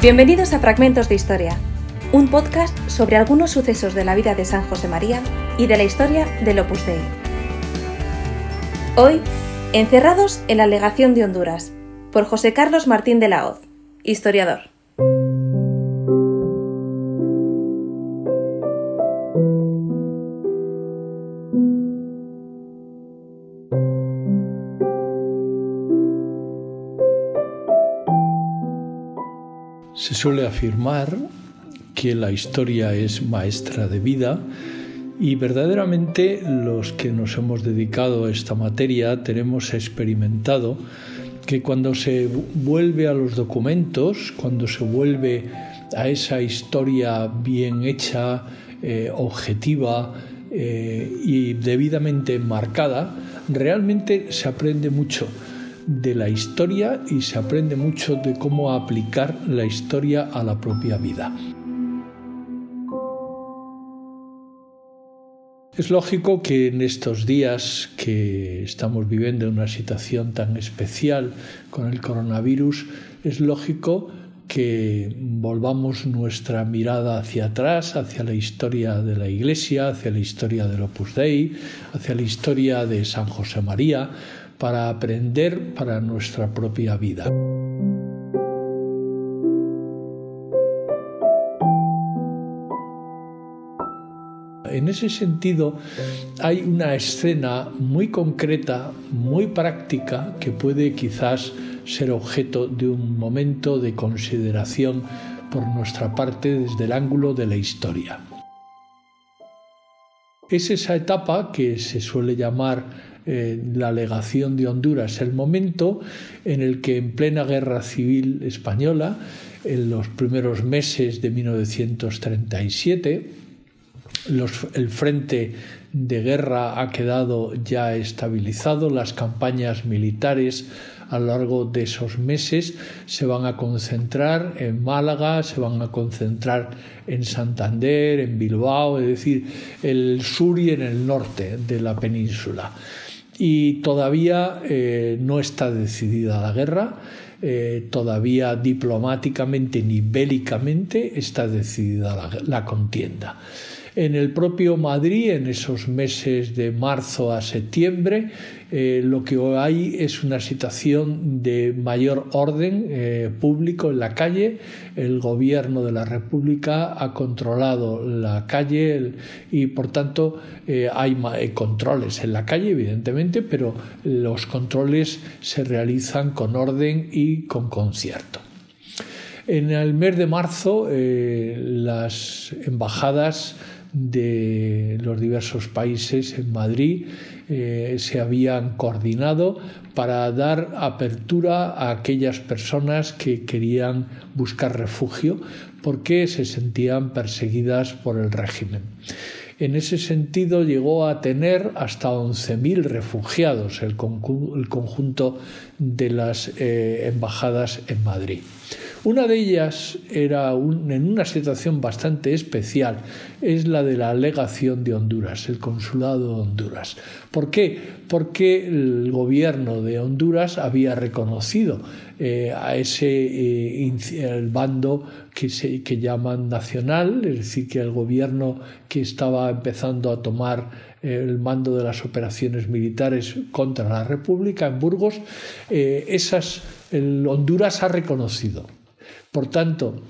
Bienvenidos a Fragmentos de Historia, un podcast sobre algunos sucesos de la vida de San José María y de la historia del Opus Dei. Hoy, encerrados en la legación de Honduras, por José Carlos Martín de la Hoz, historiador. Se suele afirmar que la historia es maestra de vida y verdaderamente los que nos hemos dedicado a esta materia tenemos experimentado que cuando se vuelve a los documentos, cuando se vuelve a esa historia bien hecha, eh, objetiva eh, y debidamente marcada, realmente se aprende mucho de la historia y se aprende mucho de cómo aplicar la historia a la propia vida. Es lógico que en estos días que estamos viviendo una situación tan especial con el coronavirus, es lógico que volvamos nuestra mirada hacia atrás, hacia la historia de la Iglesia, hacia la historia del Opus Dei, hacia la historia de San José María, para aprender para nuestra propia vida. En ese sentido, hay una escena muy concreta, muy práctica, que puede quizás ser objeto de un momento de consideración por nuestra parte desde el ángulo de la historia. Es esa etapa que se suele llamar eh, la legación de Honduras, el momento en el que en plena guerra civil española, en los primeros meses de 1937, el frente de guerra ha quedado ya estabilizado, las campañas militares a lo largo de esos meses se van a concentrar en Málaga, se van a concentrar en Santander, en Bilbao, es decir, el sur y en el norte de la península. Y todavía eh, no está decidida la guerra, eh, todavía diplomáticamente ni bélicamente está decidida la contienda. En el propio Madrid, en esos meses de marzo a septiembre, eh, lo que hay es una situación de mayor orden eh, público en la calle. El gobierno de la República ha controlado la calle y por tanto eh, hay controles en la calle, evidentemente, pero los controles se realizan con orden y con concierto. En el mes de marzo, las embajadas de los diversos países en Madrid eh, se habían coordinado para dar apertura a aquellas personas que querían buscar refugio porque se sentían perseguidas por el régimen. En ese sentido llegó a tener hasta 11.000 refugiados el, conjunto de las eh, embajadas en Madrid. Una de ellas era en una situación bastante especial, es la de la legación de Honduras, el consulado de Honduras. ¿Por qué? Porque el gobierno de Honduras había reconocido eh, a ese eh, el bando que, se, que llaman nacional, es decir, que el gobierno que estaba empezando a tomar el mando de las operaciones militares contra la República en Burgos, eh, esas el Honduras ha reconocido por tanto,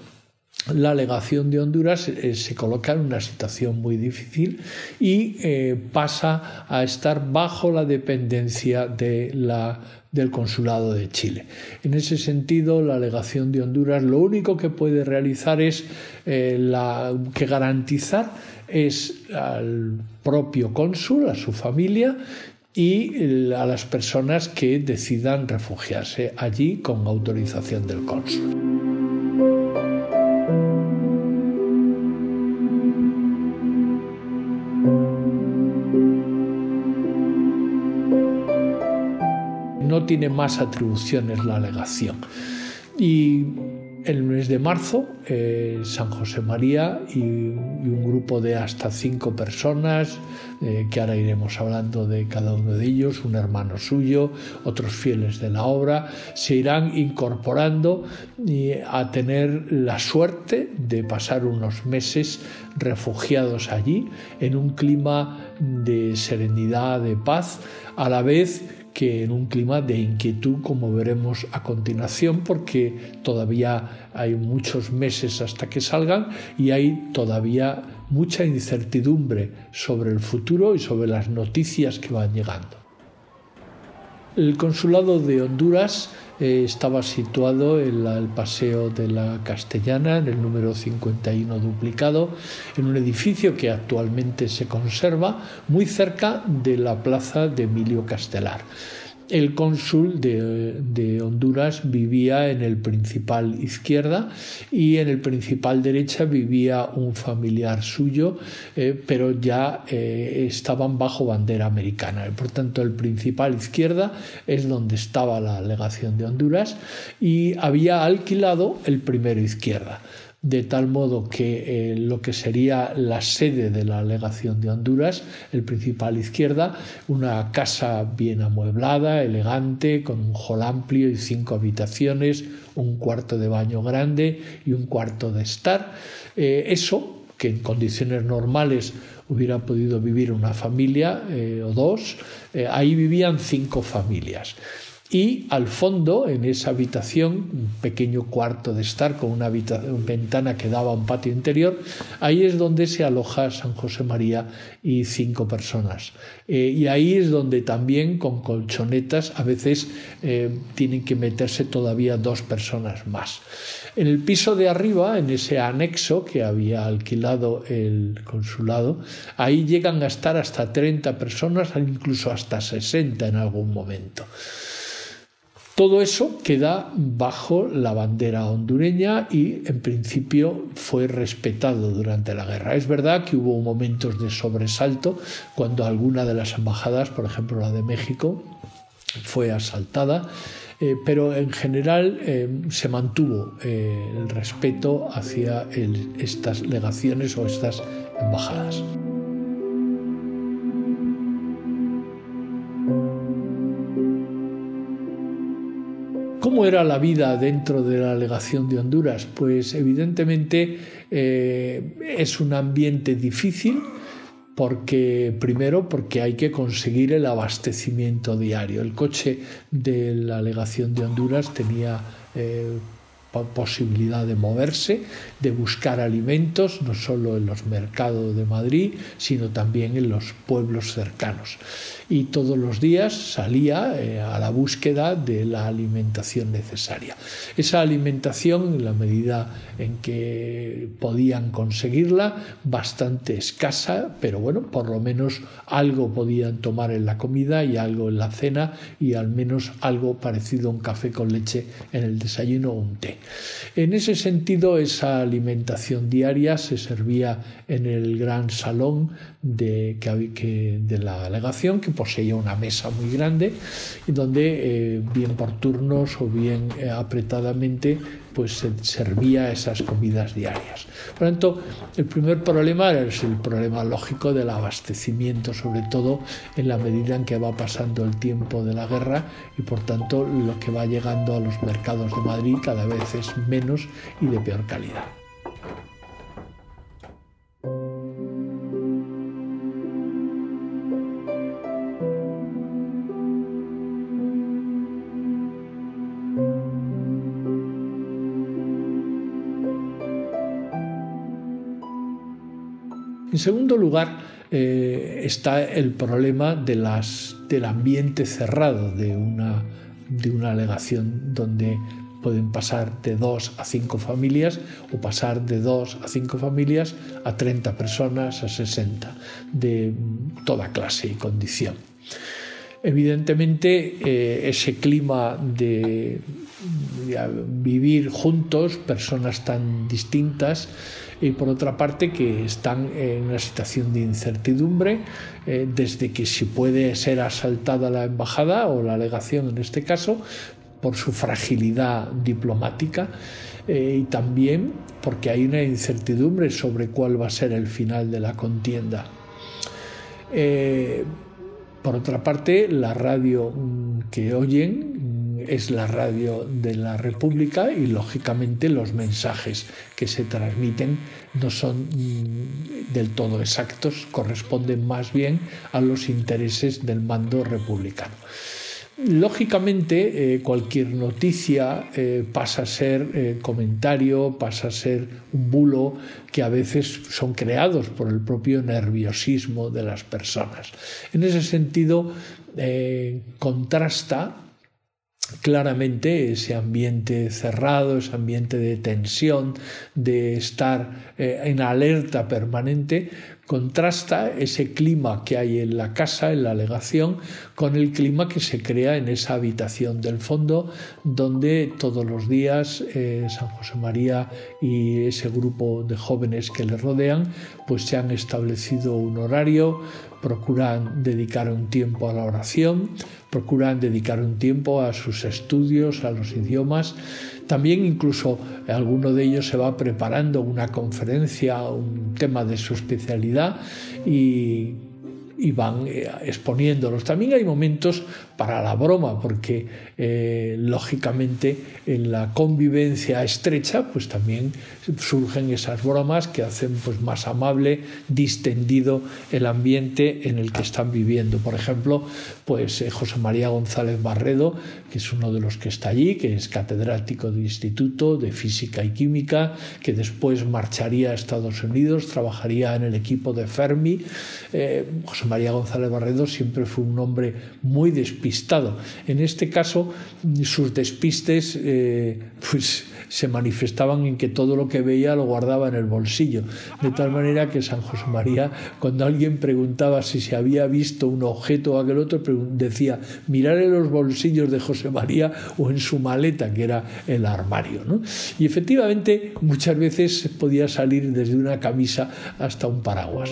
la legación de Honduras eh, se coloca en una situación muy difícil y eh, pasa a estar bajo la dependencia del consulado de Chile. En ese sentido, la legación de Honduras lo único que puede realizar es eh, que garantizar es al propio cónsul, a su familia y a las personas que decidan refugiarse allí con autorización del cónsul. Tiene más atribuciones la alegación. Y el mes de marzo, eh, San José María y, un grupo de hasta cinco personas, eh, que ahora iremos hablando de cada uno de ellos, un hermano suyo, otros fieles de la obra, se irán incorporando a tener la suerte de pasar unos meses refugiados allí en un clima de serenidad, de paz, a la vez que en un clima de inquietud, como veremos a continuación, porque todavía hay muchos meses hasta que salgan y hay todavía mucha incertidumbre sobre el futuro y sobre las noticias que van llegando. El consulado de Honduras eh, estaba situado en el Paseo de la Castellana, en el número 51 duplicado, en un edificio que actualmente se conserva muy cerca de la plaza de Emilio Castelar el cónsul de, Honduras vivía en el principal izquierda y en el principal derecha vivía un familiar suyo, eh, pero ya eh, estaban bajo bandera americana. Por tanto, el principal izquierda es donde estaba la legación de Honduras y había alquilado el primero izquierda de tal modo que eh, lo que sería la sede de la legación de Honduras, el principal izquierda, una casa bien amueblada, elegante, con un hall amplio y cinco habitaciones, un cuarto de baño grande y un cuarto de estar. Eh, eso, que en condiciones normales hubiera podido vivir una familia eh, o dos, ahí vivían cinco familias. Y al fondo, en esa habitación, un pequeño cuarto de estar con una, ventana que daba a un patio interior, ahí es donde se aloja San José María y cinco personas. Eh, y ahí es donde también con colchonetas a veces eh, tienen que meterse todavía dos personas más. En el piso de arriba, en ese anexo que había alquilado el consulado, ahí llegan a estar hasta 30 personas, incluso hasta 60 en algún momento. Todo eso queda bajo la bandera hondureña y en principio fue respetado durante la guerra. Es verdad que hubo momentos de sobresalto cuando alguna de las embajadas, por ejemplo la de México, fue asaltada, eh, pero en general eh, se mantuvo eh, el respeto hacia estas legaciones o estas embajadas. ¿Cómo era la vida dentro de la legación de Honduras? Pues evidentemente eh, es un ambiente difícil porque primero porque hay que conseguir el abastecimiento diario. El coche de la legación de Honduras tenía eh, posibilidad de moverse, de buscar alimentos, no solo en los mercados de Madrid, sino también en los pueblos cercanos y todos los días salía eh, a la búsqueda de la alimentación necesaria. Esa alimentación, en la medida en que podían conseguirla, bastante escasa, pero bueno, por lo menos algo podían tomar en la comida y algo en la cena y al menos algo parecido a un café con leche en el desayuno o un té. En ese sentido, esa alimentación diaria se servía en el gran salón de, la delegación, que poseía una mesa muy grande, y donde, eh, bien por turnos o bien eh, apretadamente, pues se servía esas comidas diarias. Por lo tanto, el primer problema es el problema lógico del abastecimiento, sobre todo en la medida en que va pasando el tiempo de la guerra y por tanto lo que va llegando a los mercados de Madrid cada vez es menos y de peor calidad. En segundo lugar, eh, está el problema del ambiente cerrado de una, de alegación donde pueden pasar de dos a cinco familias o pasar de dos a cinco familias a 30 personas, a 60, de toda clase y condición. Evidentemente, eh, ese clima de, vivir juntos, personas tan distintas, y por otra parte que están en una situación de incertidumbre eh, desde que si puede ser asaltada la embajada o la legación en este caso por su fragilidad diplomática eh, y también porque hay una incertidumbre sobre cuál va a ser el final de la contienda. Eh, por otra parte, la radio mm, que oyen es la radio de la República y lógicamente los mensajes que se transmiten no son mm, del todo exactos, corresponden más bien a los intereses del mando republicano. Lógicamente, eh, cualquier noticia eh, pasa a ser eh, comentario, pasa a ser un bulo que a veces son creados por el propio nerviosismo de las personas. En ese sentido, contrasta claramente ese ambiente cerrado, ese ambiente de tensión, de estar en alerta permanente, contrasta ese clima que hay en la casa, en la legación, con el clima que se crea en esa habitación del fondo, donde todos los días eh, San José María y ese grupo de jóvenes que le rodean, pues se han establecido un horario, procuran dedicar un tiempo a la oración, procuran dedicar un tiempo a sus estudios, a los idiomas, también incluso alguno de ellos se va preparando una conferencia, un tema de su especialidad y y van eh, exponiéndolos. También hay momentos para la broma, porque eh, lógicamente en la convivencia estrecha, pues también surgen esas bromas que hacen pues, más amable, distendido el ambiente en el que están viviendo. Por ejemplo, pues eh, José María González Barredo, que es uno de los que está allí, que es catedrático de instituto de física y química, que después marcharía a Estados Unidos, trabajaría en el equipo de Fermi. José María González Barredo siempre fue un hombre muy despistado. En este caso, sus despistes eh, pues, se manifestaban en que todo lo que veía lo guardaba en el bolsillo. De tal manera que San José María, cuando alguien preguntaba si se había visto un objeto o aquel otro, decía, mirar en los bolsillos de José María o en su maleta, que era el armario. Y efectivamente, muchas veces podía salir desde una camisa hasta un paraguas.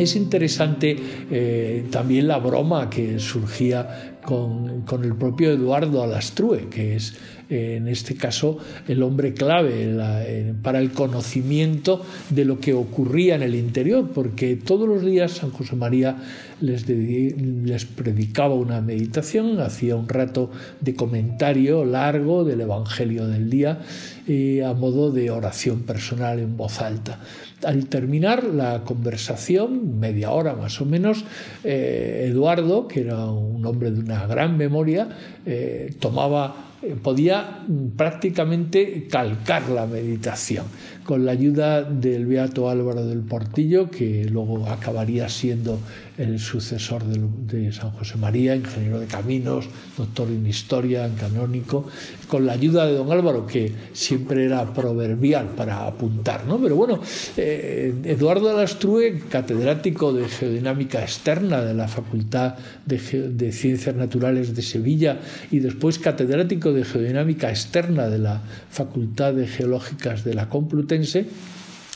Es interesante eh, también la broma que surgía con, con, el propio Eduardo Alastrue, que es en este caso el hombre clave para el conocimiento de lo que ocurría en el interior, porque todos los días San José María les, predicaba una meditación, hacía un rato de comentario largo del Evangelio del día eh, a modo de oración personal en voz alta. Al terminar la conversación, media hora más o menos, eh, Eduardo, que era un hombre de una gran memoria, eh, tomaba eh, podía prácticamente calcar la meditación con la ayuda del beato Álvaro del Portillo, que luego acabaría siendo el sucesor de, San José María, ingeniero de caminos, doctor en historia, en canónico, con la ayuda de don Álvaro, que siempre era proverbial para apuntar, ¿no? Pero bueno, eh, Eduardo Alastrue, catedrático de geodinámica externa de la Facultad de, Ciencias Naturales de Sevilla y después catedrático de geodinámica externa de la Facultad de Geológicas de la Complutense,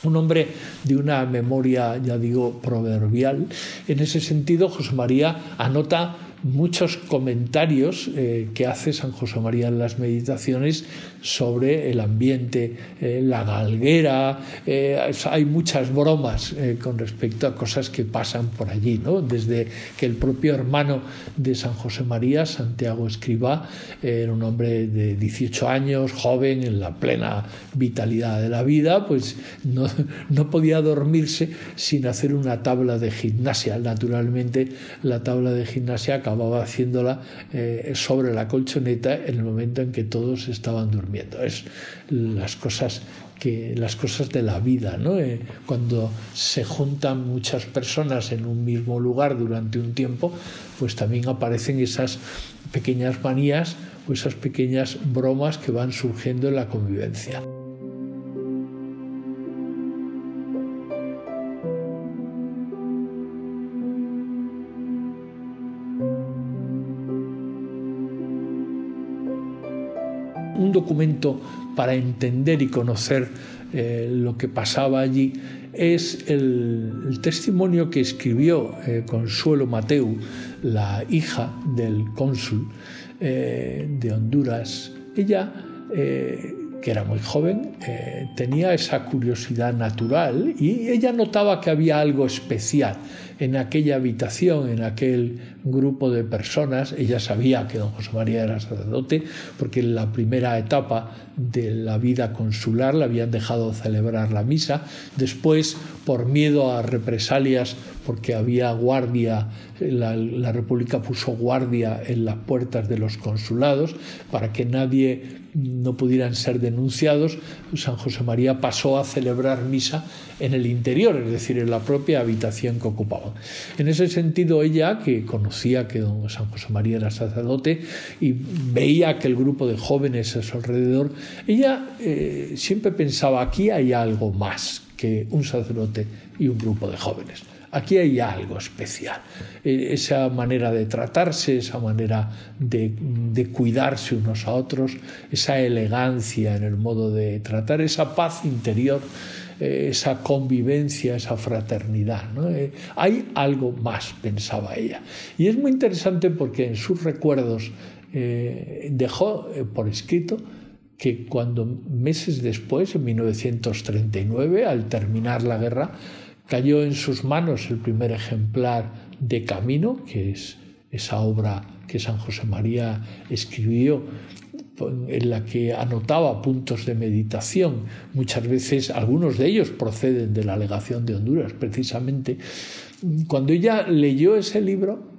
un hombre de una memoria, ya digo, proverbial. En ese sentido, José María anota muchos comentarios eh, que hace San José María en las meditaciones sobre el ambiente, eh, la galguera, eh, hay muchas bromas con respecto a cosas que pasan por allí, ¿no? desde que el propio hermano de San José María, Santiago Escribá, era un hombre de 18 años, joven, en la plena vitalidad de la vida, pues no, no podía dormirse sin hacer una tabla de gimnasia. Naturalmente, la tabla de gimnasia acababa haciéndola eh, sobre la colchoneta en el momento en que todos estaban durmiendo. Es las cosas que las cosas de la vida, ¿no? Eh, cuando se juntan muchas personas en un mismo lugar durante un tiempo, pues también aparecen esas pequeñas manías o esas pequeñas bromas que van surgiendo en la convivencia. Un documento para entender y conocer eh, lo que pasaba allí, es el, testimonio que escribió eh, Consuelo Mateu, la hija del cónsul de Honduras. Ella que era muy joven, eh, tenía esa curiosidad natural y ella notaba que había algo especial en aquella habitación, en aquel grupo de personas. Ella sabía que don José María era sacerdote porque en la primera etapa de la vida consular le habían dejado celebrar la misa. Después, por miedo a represalias, porque había guardia, la, la República puso guardia en las puertas de los consulados para que nadie no pudieran ser denunciados, San José María pasó a celebrar misa en el interior, es decir, en la propia habitación que ocupaban. En ese sentido, ella, que conocía que don San José María era sacerdote y veía que el grupo de jóvenes a su alrededor, ella eh, siempre pensaba, aquí hay algo más que un sacerdote y un grupo de jóvenes. Aquí hay algo especial. E, esa manera de tratarse, esa manera de, cuidarse unos a otros, esa elegancia en el modo de tratar, esa paz interior, eh, esa convivencia, esa fraternidad. Eh, hay algo más, pensaba ella. Y es muy interesante porque en sus recuerdos eh, dejó por escrito que cuando meses después, en 1939, al terminar la guerra, cayó en sus manos el primer ejemplar de Camino, que es esa obra que San José María escribió en la que anotaba puntos de meditación. Muchas veces algunos de ellos proceden de la legación de Honduras, precisamente. Cuando ella leyó ese libro,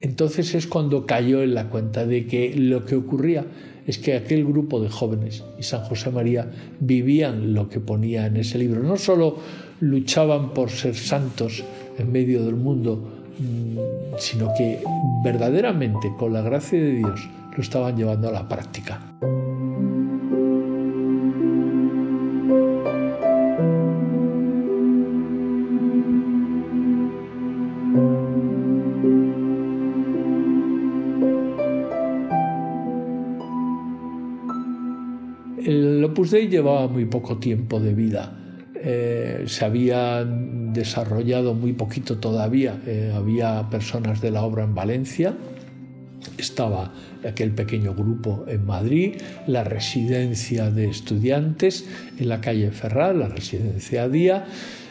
entonces es cuando cayó en la cuenta de que lo que ocurría es que aquel grupo de jóvenes y San José María vivían lo que ponía en ese libro. No solo luchaban por ser santos en medio del mundo, mm, sino que verdaderamente, con la gracia de Dios, lo estaban llevando a la práctica. El Opus Dei llevaba muy poco tiempo de vida. Eh, se había desarrollado muy poquito todavía. Eh, había personas de la obra en Valencia, estaba aquel pequeño grupo en Madrid, la residencia de estudiantes en la calle Ferral, la residencia Día.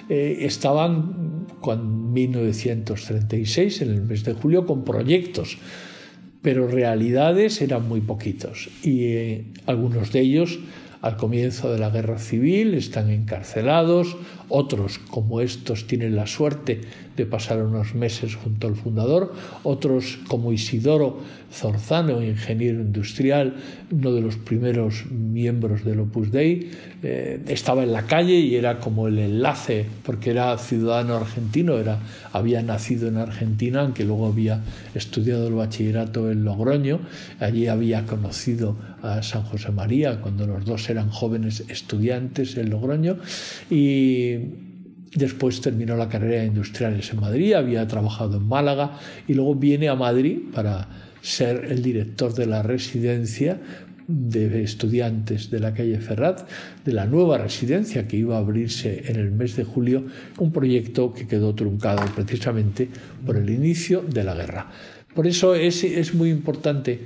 Eh, estaban en 1936, en el mes de julio, con proyectos pero realidades eran muy poquitos y algunos de ellos al comienzo de la guerra civil están encarcelados, otros como estos tienen la suerte de pasar unos meses junto al fundador, otros como Isidoro Zorzano, ingeniero industrial, uno de los primeros miembros del Opus Dei, eh, estaba en la calle y era como el enlace, porque era ciudadano argentino, era, había nacido en Argentina, aunque luego había estudiado el bachillerato en Logroño, allí había conocido a San José María cuando los dos eran jóvenes estudiantes en Logroño. Y Después terminó la carrera de industriales en Madrid, había trabajado en Málaga y luego viene a Madrid para ser el director de la residencia de estudiantes de la calle Ferrat, de la nueva residencia que iba a abrirse en el mes de julio, un proyecto que quedó truncado precisamente por el inicio de la guerra. Por eso es, es muy importante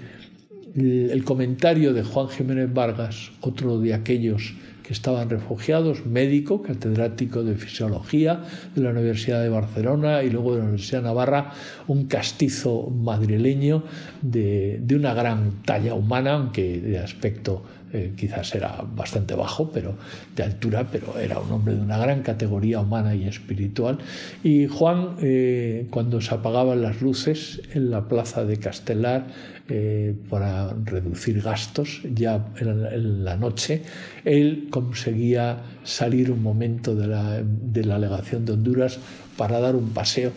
el comentario de Juan Jiménez Vargas, otro de aquellos que estaban refugiados, médico, catedrático de fisiología de la Universidad de Barcelona y luego de la Universidad de Navarra, un castizo madrileño de, de una gran talla humana, aunque de aspecto eh, quizás era bastante bajo, pero de altura, pero era un hombre de una gran categoría humana y espiritual. Y Juan, eh, cuando se apagaban las luces en la plaza de Castelar, eh, para reducir gastos, ya en la, noche, él conseguía salir un momento de la, de la legación de Honduras para dar un paseo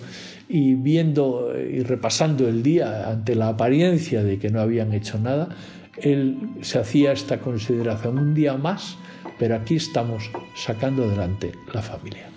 y viendo y repasando el día ante la apariencia de que no habían hecho nada, él se hacía esta consideración un día más, pero aquí estamos sacando adelante la familia.